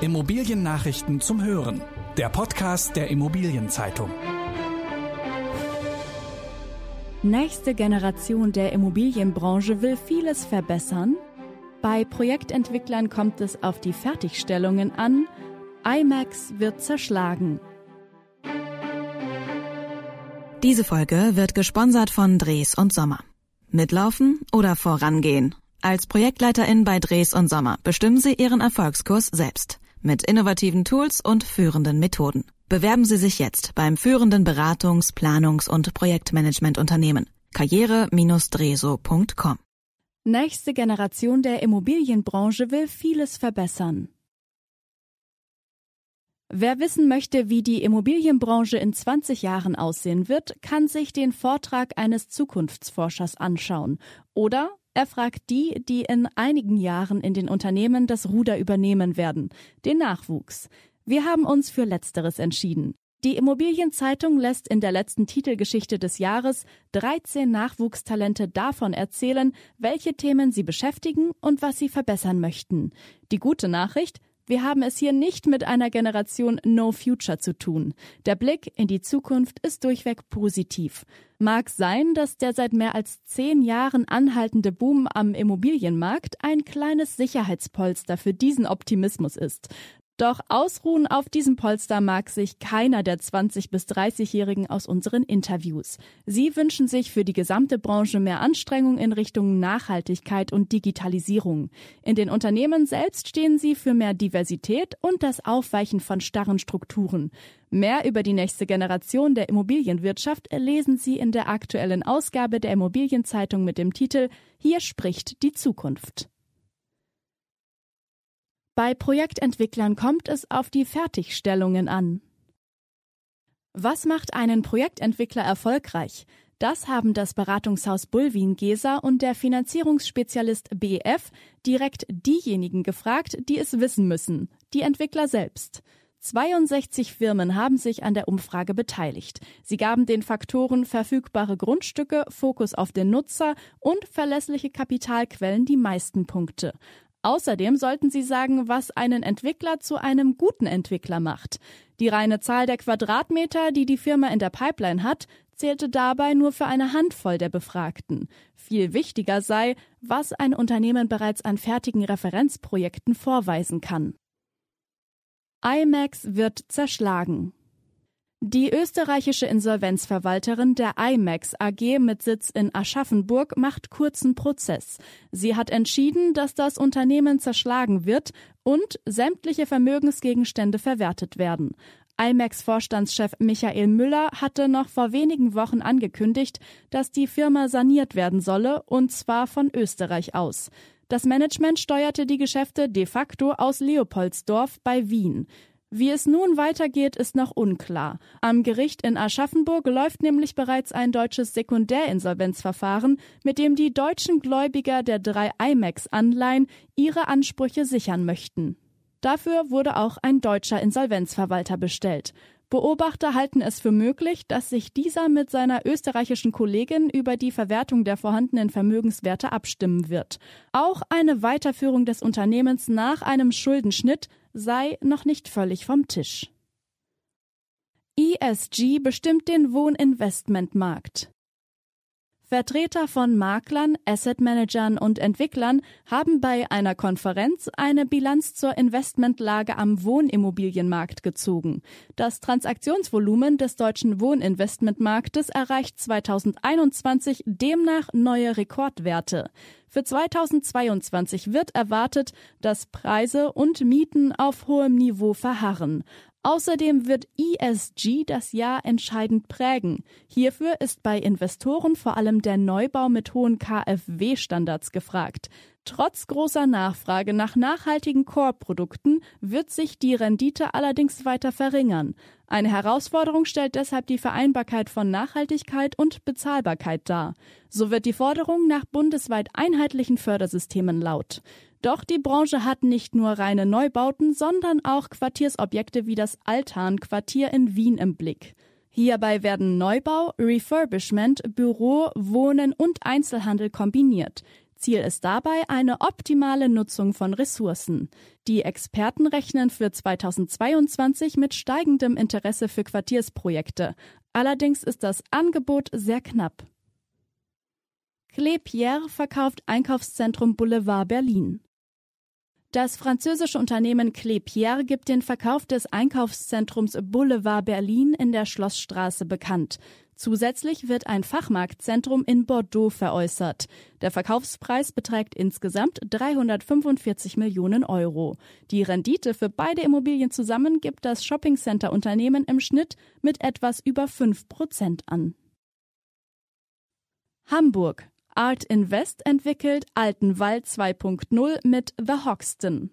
Immobiliennachrichten zum Hören. Der Podcast der Immobilienzeitung. Nächste Generation der Immobilienbranche will vieles verbessern. Bei Projektentwicklern kommt es auf die Fertigstellungen an. IMAX wird zerschlagen. Diese Folge wird gesponsert von Dres und Sommer. Mitlaufen oder vorangehen? Als Projektleiterin bei Dres und Sommer bestimmen Sie Ihren Erfolgskurs selbst mit innovativen Tools und führenden Methoden. Bewerben Sie sich jetzt beim führenden Beratungs-, Planungs- und Projektmanagementunternehmen karriere-dreso.com. Nächste Generation der Immobilienbranche will vieles verbessern. Wer wissen möchte, wie die Immobilienbranche in 20 Jahren aussehen wird, kann sich den Vortrag eines Zukunftsforschers anschauen oder er fragt die, die in einigen Jahren in den Unternehmen das Ruder übernehmen werden, den Nachwuchs. Wir haben uns für Letzteres entschieden. Die Immobilienzeitung lässt in der letzten Titelgeschichte des Jahres 13 Nachwuchstalente davon erzählen, welche Themen sie beschäftigen und was sie verbessern möchten. Die gute Nachricht, wir haben es hier nicht mit einer Generation No Future zu tun. Der Blick in die Zukunft ist durchweg positiv. Mag sein, dass der seit mehr als zehn Jahren anhaltende Boom am Immobilienmarkt ein kleines Sicherheitspolster für diesen Optimismus ist. Doch ausruhen auf diesem Polster mag sich keiner der 20- bis 30-Jährigen aus unseren Interviews. Sie wünschen sich für die gesamte Branche mehr Anstrengung in Richtung Nachhaltigkeit und Digitalisierung. In den Unternehmen selbst stehen sie für mehr Diversität und das Aufweichen von starren Strukturen. Mehr über die nächste Generation der Immobilienwirtschaft lesen Sie in der aktuellen Ausgabe der Immobilienzeitung mit dem Titel Hier spricht die Zukunft. Bei Projektentwicklern kommt es auf die Fertigstellungen an. Was macht einen Projektentwickler erfolgreich? Das haben das Beratungshaus Bullwin Gesa und der Finanzierungsspezialist BF direkt diejenigen gefragt, die es wissen müssen, die Entwickler selbst. 62 Firmen haben sich an der Umfrage beteiligt. Sie gaben den Faktoren verfügbare Grundstücke, Fokus auf den Nutzer und verlässliche Kapitalquellen die meisten Punkte. Außerdem sollten Sie sagen, was einen Entwickler zu einem guten Entwickler macht. Die reine Zahl der Quadratmeter, die die Firma in der Pipeline hat, zählte dabei nur für eine Handvoll der Befragten. Viel wichtiger sei, was ein Unternehmen bereits an fertigen Referenzprojekten vorweisen kann. IMAX wird zerschlagen. Die österreichische Insolvenzverwalterin der IMAX AG mit Sitz in Aschaffenburg macht kurzen Prozess. Sie hat entschieden, dass das Unternehmen zerschlagen wird und sämtliche Vermögensgegenstände verwertet werden. IMAX-Vorstandschef Michael Müller hatte noch vor wenigen Wochen angekündigt, dass die Firma saniert werden solle, und zwar von Österreich aus. Das Management steuerte die Geschäfte de facto aus Leopoldsdorf bei Wien. Wie es nun weitergeht, ist noch unklar. Am Gericht in Aschaffenburg läuft nämlich bereits ein deutsches Sekundärinsolvenzverfahren, mit dem die deutschen Gläubiger der drei IMAX-Anleihen ihre Ansprüche sichern möchten. Dafür wurde auch ein deutscher Insolvenzverwalter bestellt. Beobachter halten es für möglich, dass sich dieser mit seiner österreichischen Kollegin über die Verwertung der vorhandenen Vermögenswerte abstimmen wird. Auch eine Weiterführung des Unternehmens nach einem Schuldenschnitt sei noch nicht völlig vom Tisch. ESG bestimmt den Wohninvestmentmarkt. Vertreter von Maklern, Assetmanagern und Entwicklern haben bei einer Konferenz eine Bilanz zur Investmentlage am Wohnimmobilienmarkt gezogen. Das Transaktionsvolumen des deutschen Wohninvestmentmarktes erreicht 2021 demnach neue Rekordwerte. Für 2022 wird erwartet, dass Preise und Mieten auf hohem Niveau verharren. Außerdem wird ESG das Jahr entscheidend prägen. Hierfür ist bei Investoren vor allem der Neubau mit hohen KfW-Standards gefragt. Trotz großer Nachfrage nach nachhaltigen Core-Produkten wird sich die Rendite allerdings weiter verringern. Eine Herausforderung stellt deshalb die Vereinbarkeit von Nachhaltigkeit und Bezahlbarkeit dar. So wird die Forderung nach bundesweit einheitlichen Fördersystemen laut. Doch die Branche hat nicht nur reine Neubauten, sondern auch Quartiersobjekte wie das Altan-Quartier in Wien im Blick. Hierbei werden Neubau, Refurbishment, Büro, Wohnen und Einzelhandel kombiniert. Ziel ist dabei eine optimale Nutzung von Ressourcen. Die Experten rechnen für 2022 mit steigendem Interesse für Quartiersprojekte. Allerdings ist das Angebot sehr knapp. Clé verkauft Einkaufszentrum Boulevard Berlin. Das französische Unternehmen Clépierre gibt den Verkauf des Einkaufszentrums Boulevard Berlin in der Schlossstraße bekannt. Zusätzlich wird ein Fachmarktzentrum in Bordeaux veräußert. Der Verkaufspreis beträgt insgesamt 345 Millionen Euro. Die Rendite für beide Immobilien zusammen gibt das Shoppingcenter-Unternehmen im Schnitt mit etwas über 5 Prozent an. Hamburg. Art Invest entwickelt Altenwald 2.0 mit The Hoxton.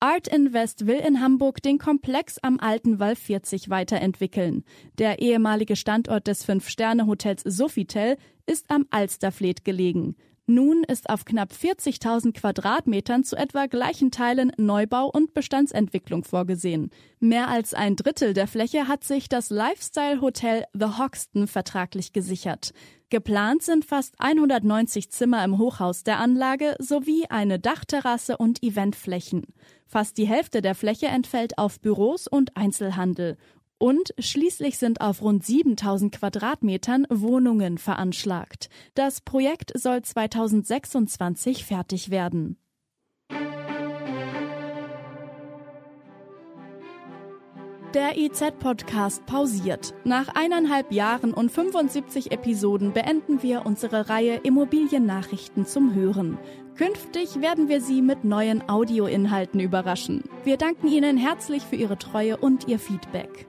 Art Invest will in Hamburg den Komplex am Altenwall 40 weiterentwickeln. Der ehemalige Standort des Fünf-Sterne-Hotels Sofitel ist am Alsterfleet gelegen. Nun ist auf knapp 40.000 Quadratmetern zu etwa gleichen Teilen Neubau und Bestandsentwicklung vorgesehen. Mehr als ein Drittel der Fläche hat sich das Lifestyle-Hotel The Hoxton vertraglich gesichert. Geplant sind fast 190 Zimmer im Hochhaus der Anlage sowie eine Dachterrasse und Eventflächen. Fast die Hälfte der Fläche entfällt auf Büros und Einzelhandel. Und schließlich sind auf rund 7000 Quadratmetern Wohnungen veranschlagt. Das Projekt soll 2026 fertig werden. Der IZ-Podcast pausiert. Nach eineinhalb Jahren und 75 Episoden beenden wir unsere Reihe Immobiliennachrichten zum Hören. Künftig werden wir Sie mit neuen Audioinhalten überraschen. Wir danken Ihnen herzlich für Ihre Treue und Ihr Feedback.